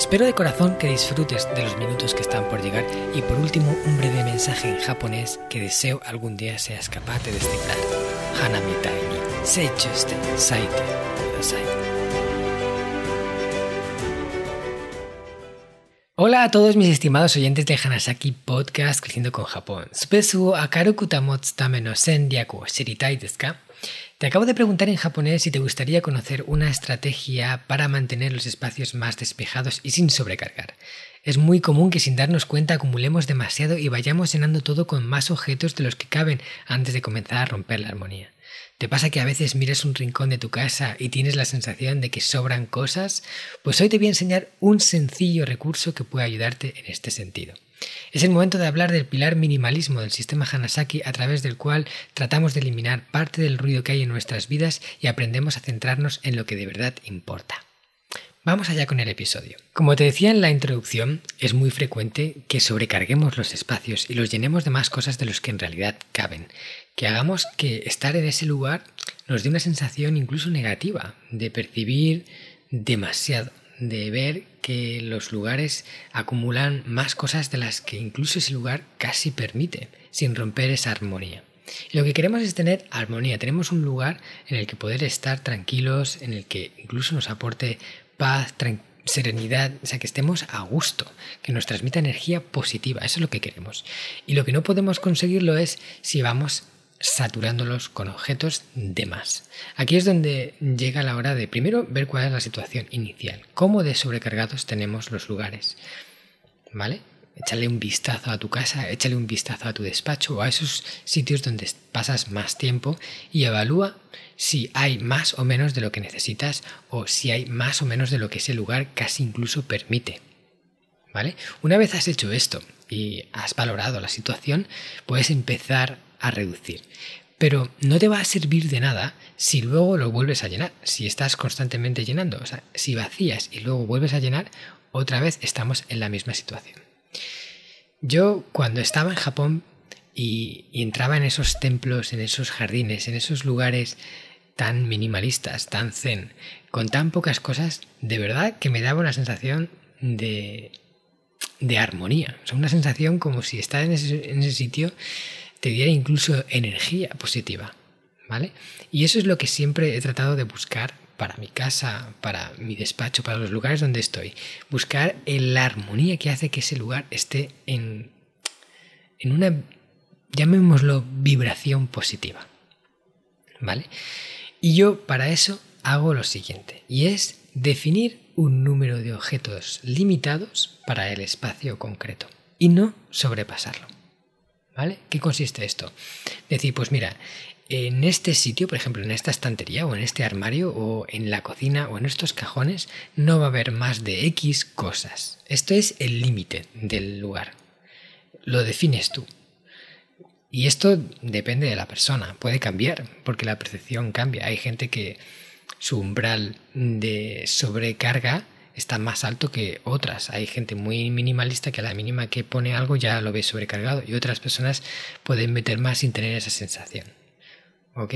Espero de corazón que disfrutes de los minutos que están por llegar y por último un breve mensaje en japonés que deseo algún día seas capaz de descifrar. Hanamitai ni seichuste saite kudasai. Hola a todos mis estimados oyentes de Hanasaki Podcast Creciendo con Japón. Space wo akaruku tamotsu tame no shiritai desu ka? Te acabo de preguntar en japonés si te gustaría conocer una estrategia para mantener los espacios más despejados y sin sobrecargar. Es muy común que sin darnos cuenta acumulemos demasiado y vayamos llenando todo con más objetos de los que caben antes de comenzar a romper la armonía. ¿Te pasa que a veces miras un rincón de tu casa y tienes la sensación de que sobran cosas? Pues hoy te voy a enseñar un sencillo recurso que puede ayudarte en este sentido. Es el momento de hablar del pilar minimalismo del sistema Hanasaki a través del cual tratamos de eliminar parte del ruido que hay en nuestras vidas y aprendemos a centrarnos en lo que de verdad importa. Vamos allá con el episodio. Como te decía en la introducción, es muy frecuente que sobrecarguemos los espacios y los llenemos de más cosas de los que en realidad caben, que hagamos que estar en ese lugar nos dé una sensación incluso negativa de percibir demasiado de ver que los lugares acumulan más cosas de las que incluso ese lugar casi permite, sin romper esa armonía. Lo que queremos es tener armonía, tenemos un lugar en el que poder estar tranquilos, en el que incluso nos aporte paz, serenidad, o sea, que estemos a gusto, que nos transmita energía positiva, eso es lo que queremos. Y lo que no podemos conseguirlo es si vamos saturándolos con objetos de más. Aquí es donde llega la hora de primero ver cuál es la situación inicial, cómo de sobrecargados tenemos los lugares. ¿Vale? Échale un vistazo a tu casa, échale un vistazo a tu despacho o a esos sitios donde pasas más tiempo y evalúa si hay más o menos de lo que necesitas o si hay más o menos de lo que ese lugar casi incluso permite. ¿Vale? Una vez has hecho esto y has valorado la situación, puedes empezar a reducir. Pero no te va a servir de nada si luego lo vuelves a llenar, si estás constantemente llenando. O sea, si vacías y luego vuelves a llenar, otra vez estamos en la misma situación. Yo cuando estaba en Japón y, entraba en esos templos, en esos jardines, en esos lugares tan minimalistas, tan zen, con tan pocas cosas, de verdad que me daba una sensación de, de armonía. O sea, una sensación como si estás en ese, en ese sitio te diera incluso energía positiva, ¿vale? Y eso es lo que siempre he tratado de buscar para mi casa, para mi despacho, para los lugares donde estoy. Buscar la armonía que hace que ese lugar esté en, en una, llamémoslo, vibración positiva, ¿vale? Y yo para eso hago lo siguiente, y es definir un número de objetos limitados para el espacio concreto y no sobrepasarlo. ¿Vale? ¿Qué consiste esto? Decir, pues mira, en este sitio, por ejemplo, en esta estantería o en este armario o en la cocina o en estos cajones, no va a haber más de X cosas. Esto es el límite del lugar. Lo defines tú. Y esto depende de la persona, puede cambiar, porque la percepción cambia. Hay gente que su umbral de sobrecarga está más alto que otras. Hay gente muy minimalista que a la mínima que pone algo ya lo ve sobrecargado y otras personas pueden meter más sin tener esa sensación. ¿Ok?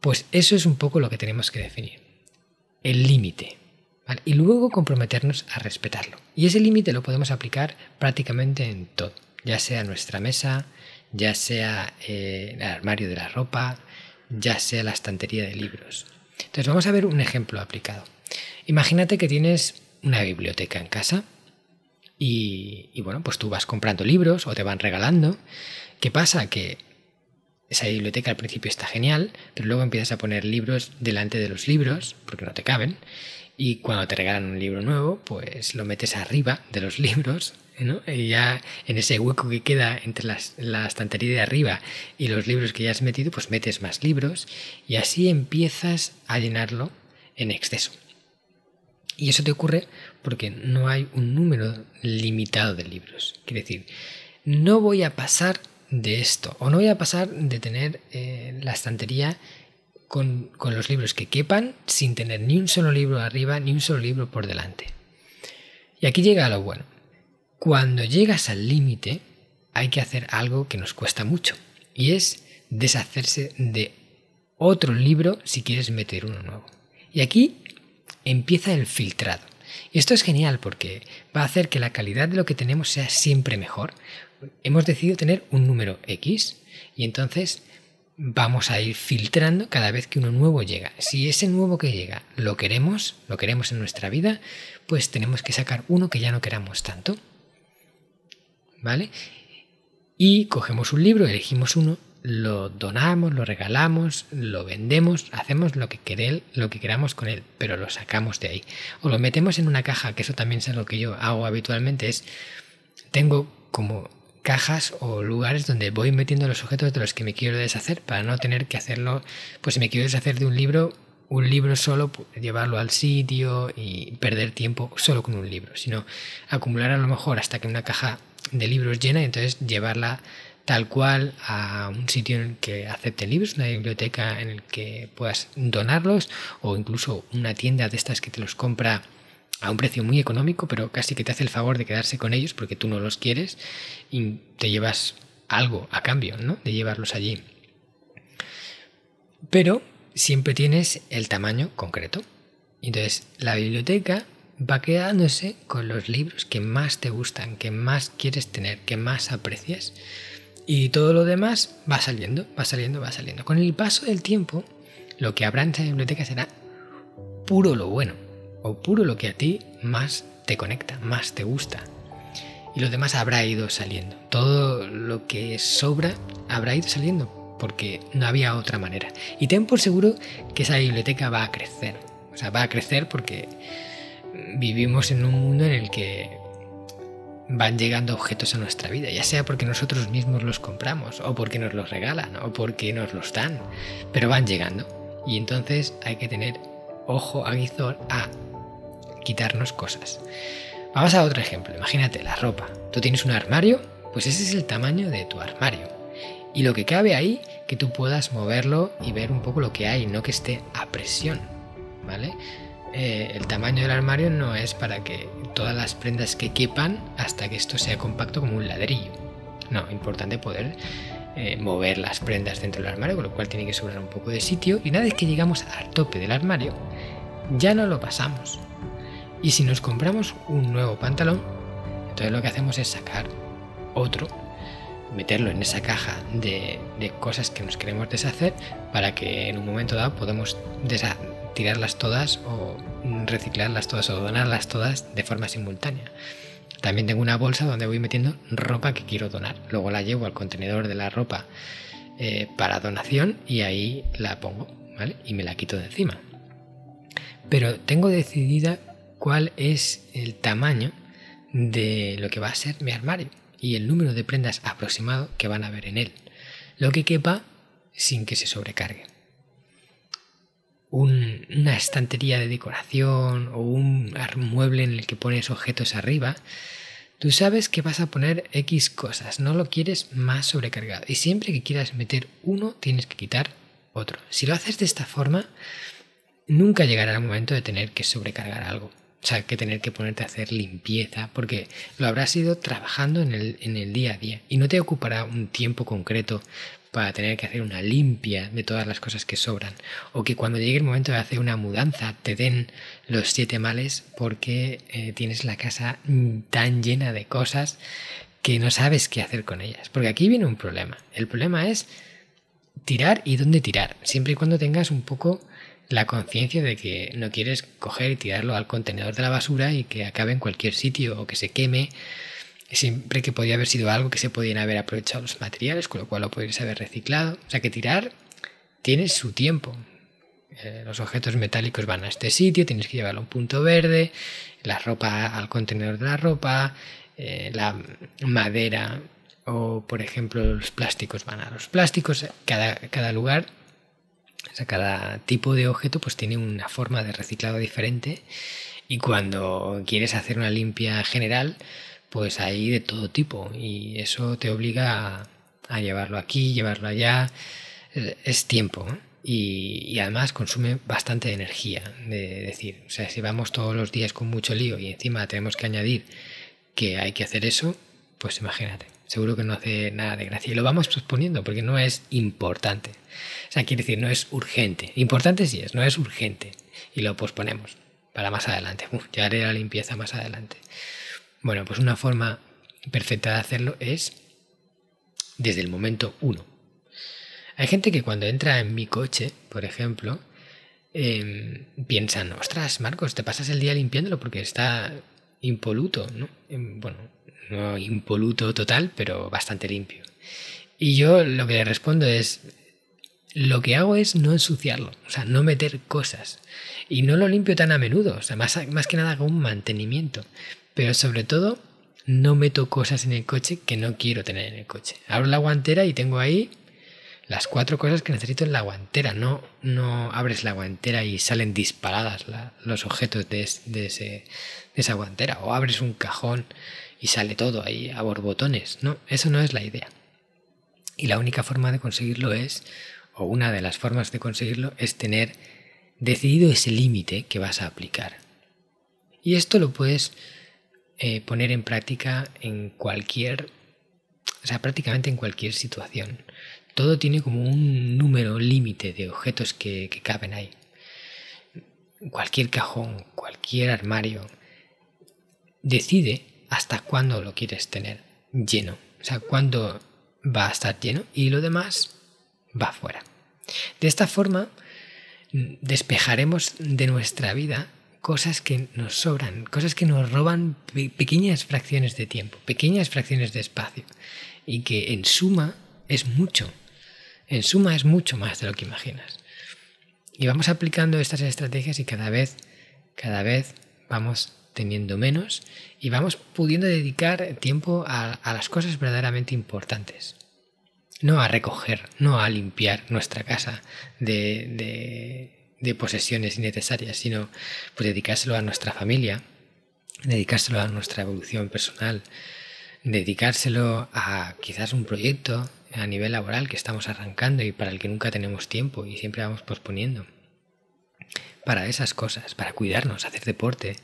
Pues eso es un poco lo que tenemos que definir. El límite. Y luego comprometernos a respetarlo. Y ese límite lo podemos aplicar prácticamente en todo. Ya sea nuestra mesa, ya sea eh, el armario de la ropa, ya sea la estantería de libros. Entonces vamos a ver un ejemplo aplicado. Imagínate que tienes una biblioteca en casa y, bueno, pues tú vas comprando libros o te van regalando. ¿Qué pasa? Que esa biblioteca al principio está genial, pero luego empiezas a poner libros delante de los libros porque no te caben. Y cuando te regalan un libro nuevo, pues lo metes arriba de los libros, ¿no? Y ya en ese hueco que queda entre la estantería de arriba y los libros que ya has metido, pues metes más libros y así empiezas a llenarlo en exceso. Y eso te ocurre porque no hay un número limitado de libros. Quiere decir, no voy a pasar de esto, o no voy a pasar de tener eh, la estantería con, con los libros que quepan sin tener ni un solo libro arriba ni un solo libro por delante. Y aquí llega lo bueno. Cuando llegas al límite, hay que hacer algo que nos cuesta mucho, y es deshacerse de otro libro si quieres meter uno nuevo. Y aquí empieza el filtrado. Y esto es genial porque va a hacer que la calidad de lo que tenemos sea siempre mejor. Hemos decidido tener un número X y entonces vamos a ir filtrando cada vez que uno nuevo llega. Si ese nuevo que llega lo queremos, lo queremos en nuestra vida, pues tenemos que sacar uno que ya no queramos tanto. ¿Vale? Y cogemos un libro, elegimos uno lo donamos, lo regalamos, lo vendemos, hacemos lo que, lo que queramos con él, pero lo sacamos de ahí. O lo metemos en una caja, que eso también es lo que yo hago habitualmente, es tengo como cajas o lugares donde voy metiendo los objetos de los que me quiero deshacer para no tener que hacerlo, pues si me quiero deshacer de un libro, un libro solo, pues, llevarlo al sitio y perder tiempo solo con un libro, sino acumular a lo mejor hasta que una caja de libros llena y entonces llevarla tal cual a un sitio en el que acepte libros, una biblioteca en el que puedas donarlos o incluso una tienda de estas que te los compra a un precio muy económico, pero casi que te hace el favor de quedarse con ellos porque tú no los quieres y te llevas algo a cambio, ¿no? De llevarlos allí. Pero siempre tienes el tamaño concreto. Entonces, la biblioteca va quedándose con los libros que más te gustan, que más quieres tener, que más aprecias. Y todo lo demás va saliendo, va saliendo, va saliendo. Con el paso del tiempo, lo que habrá en esa biblioteca será puro lo bueno, o puro lo que a ti más te conecta, más te gusta. Y lo demás habrá ido saliendo. Todo lo que sobra habrá ido saliendo, porque no había otra manera. Y ten por seguro que esa biblioteca va a crecer. O sea, va a crecer porque vivimos en un mundo en el que van llegando objetos a nuestra vida, ya sea porque nosotros mismos los compramos, o porque nos los regalan, o porque nos los dan, pero van llegando. Y entonces hay que tener ojo aguizor a quitarnos cosas. Vamos a otro ejemplo, imagínate la ropa. Tú tienes un armario, pues ese es el tamaño de tu armario. Y lo que cabe ahí, que tú puedas moverlo y ver un poco lo que hay, no que esté a presión, ¿vale? Eh, el tamaño del armario no es para que todas las prendas que quepan hasta que esto sea compacto como un ladrillo. No, importante poder eh, mover las prendas dentro del armario, con lo cual tiene que sobrar un poco de sitio. Y una vez que llegamos al tope del armario, ya no lo pasamos. Y si nos compramos un nuevo pantalón, entonces lo que hacemos es sacar otro, meterlo en esa caja de, de cosas que nos queremos deshacer para que en un momento dado podamos tirarlas todas o reciclarlas todas o donarlas todas de forma simultánea. También tengo una bolsa donde voy metiendo ropa que quiero donar. Luego la llevo al contenedor de la ropa eh, para donación y ahí la pongo, ¿vale? Y me la quito de encima. Pero tengo decidida cuál es el tamaño de lo que va a ser mi armario y el número de prendas aproximado que van a haber en él. Lo que quepa sin que se sobrecargue una estantería de decoración o un mueble en el que pones objetos arriba, tú sabes que vas a poner X cosas, no lo quieres más sobrecargado. Y siempre que quieras meter uno, tienes que quitar otro. Si lo haces de esta forma, nunca llegará el momento de tener que sobrecargar algo. O sea, que tener que ponerte a hacer limpieza, porque lo habrás ido trabajando en el, en el día a día y no te ocupará un tiempo concreto para tener que hacer una limpia de todas las cosas que sobran. O que cuando llegue el momento de hacer una mudanza te den los siete males porque eh, tienes la casa tan llena de cosas que no sabes qué hacer con ellas. Porque aquí viene un problema. El problema es tirar y dónde tirar. Siempre y cuando tengas un poco la conciencia de que no quieres coger y tirarlo al contenedor de la basura y que acabe en cualquier sitio o que se queme siempre que podía haber sido algo que se podían haber aprovechado los materiales, con lo cual lo podrías haber reciclado. O sea que tirar tiene su tiempo. Eh, los objetos metálicos van a este sitio, tienes que llevarlo a un punto verde, la ropa al contenedor de la ropa, eh, la madera o por ejemplo los plásticos van a los plásticos, cada, cada lugar, o sea, cada tipo de objeto pues tiene una forma de reciclado diferente y cuando quieres hacer una limpia general, pues hay de todo tipo y eso te obliga a llevarlo aquí, llevarlo allá. Es tiempo y, y, además consume bastante energía. De decir, o sea, si vamos todos los días con mucho lío y encima tenemos que añadir que hay que hacer eso, pues imagínate, seguro que no hace nada de gracia. Y lo vamos posponiendo porque no es importante. O sea, quiere decir, no es urgente. Importante sí es, no es urgente. Y lo posponemos para más adelante. ya haré la limpieza más adelante. Bueno, pues una forma perfecta de hacerlo es desde el momento uno. Hay gente que cuando entra en mi coche, por ejemplo, eh, piensan, ostras, Marcos, te pasas el día limpiándolo porque está impoluto, ¿no? Em, bueno, no impoluto total, pero bastante limpio. Y yo lo que le respondo es, lo que hago es no ensuciarlo, o sea, no meter cosas. Y no lo limpio tan a menudo, o sea, más, más que nada hago un mantenimiento. Pero sobre todo, no meto cosas en el coche que no quiero tener en el coche. Abro la guantera y tengo ahí las cuatro cosas que necesito en la guantera. No, no abres la guantera y salen disparadas los objetos de, ese, esa guantera. O abres un cajón y sale todo ahí a borbotones. No, eso no es la idea. Y la única forma de conseguirlo es, o una de las formas de conseguirlo, es tener decidido ese límite que vas a aplicar. Y esto lo puedes eh, poner en práctica en cualquier, o sea, prácticamente en cualquier situación. Todo tiene como un número límite de objetos que, que caben ahí. Cualquier cajón, cualquier armario, decide hasta cuándo lo quieres tener lleno. O sea, cuándo va a estar lleno y lo demás va fuera. De esta forma, despejaremos de nuestra vida cosas que nos sobran, cosas que nos roban pequeñas fracciones de tiempo, pequeñas fracciones de espacio y que en suma es mucho. En suma es mucho más de lo que imaginas. Y vamos aplicando estas estrategias y cada vez, cada vez vamos teniendo menos y vamos pudiendo dedicar tiempo a, las cosas verdaderamente importantes. No a recoger, no a limpiar nuestra casa de, de, posesiones innecesarias, sino pues dedicárselo a nuestra familia, dedicárselo a nuestra evolución personal, dedicárselo a quizás un proyecto a nivel laboral que estamos arrancando y para el que nunca tenemos tiempo y siempre vamos posponiendo. Para esas cosas, para cuidarnos, hacer deporte,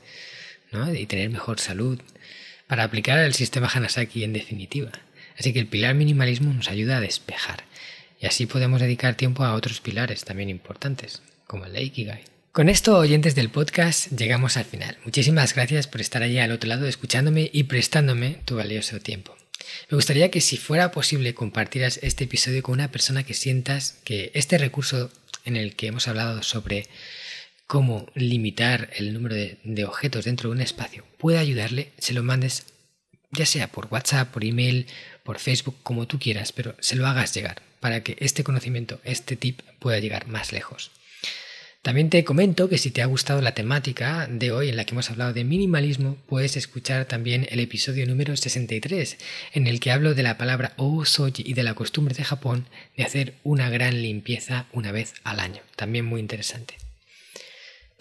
y tener mejor salud, para aplicar el sistema Hanasaki en definitiva. Así que el pilar minimalismo nos ayuda a despejar y así podemos dedicar tiempo a otros pilares también importantes, como el Ikigai. Con esto, oyentes del podcast, llegamos al final. Muchísimas gracias por estar allí al otro lado escuchándome y prestándome tu valioso tiempo. Me gustaría que si fuera posible compartieras este episodio con una persona que sientas que este recurso en el que hemos hablado sobre cómo limitar el número de, objetos dentro de un espacio puede ayudarle, se lo mandes ya sea por WhatsApp, por email, por Facebook, como tú quieras, pero se lo hagas llegar para que este conocimiento, este tip pueda llegar más lejos. También te comento que si te ha gustado la temática de hoy en la que hemos hablado de minimalismo, puedes escuchar también el episodio número 63, en el que hablo de la palabra osoji y de la costumbre de Japón de hacer una gran limpieza una vez al año. También muy interesante.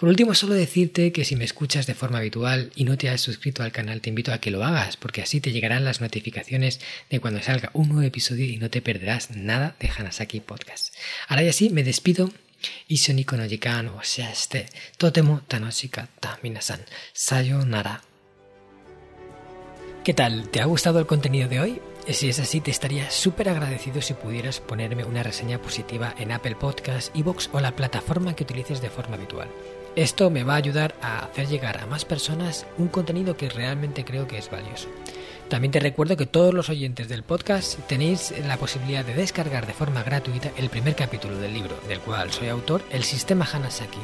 Por último, solo decirte que si me escuchas de forma habitual y no te has suscrito al canal, te invito a que lo hagas, porque así te llegarán las notificaciones de cuando salga un nuevo episodio y no te perderás nada de Hanasaki Podcast. Ahora ya sí, me despido. Isoniko no o este totemo tanoshikatta minasan. Sayonara. ¿Qué tal? ¿Te ha gustado el contenido de hoy? Si es así, te estaría súper agradecido si pudieras ponerme una reseña positiva en Apple Podcasts, Evox o la plataforma que utilices de forma habitual. Esto me va a ayudar a hacer llegar a más personas un contenido que realmente creo que es valioso. También te recuerdo que todos los oyentes del podcast tenéis la posibilidad de descargar de forma gratuita el primer capítulo del libro, del cual soy autor, El Sistema Hanasaki,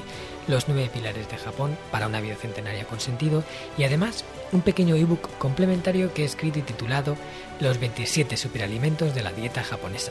los nueve pilares de Japón para una vida centenaria con sentido, y además un pequeño ebook complementario que he escrito y titulado Los 27 superalimentos de la dieta japonesa,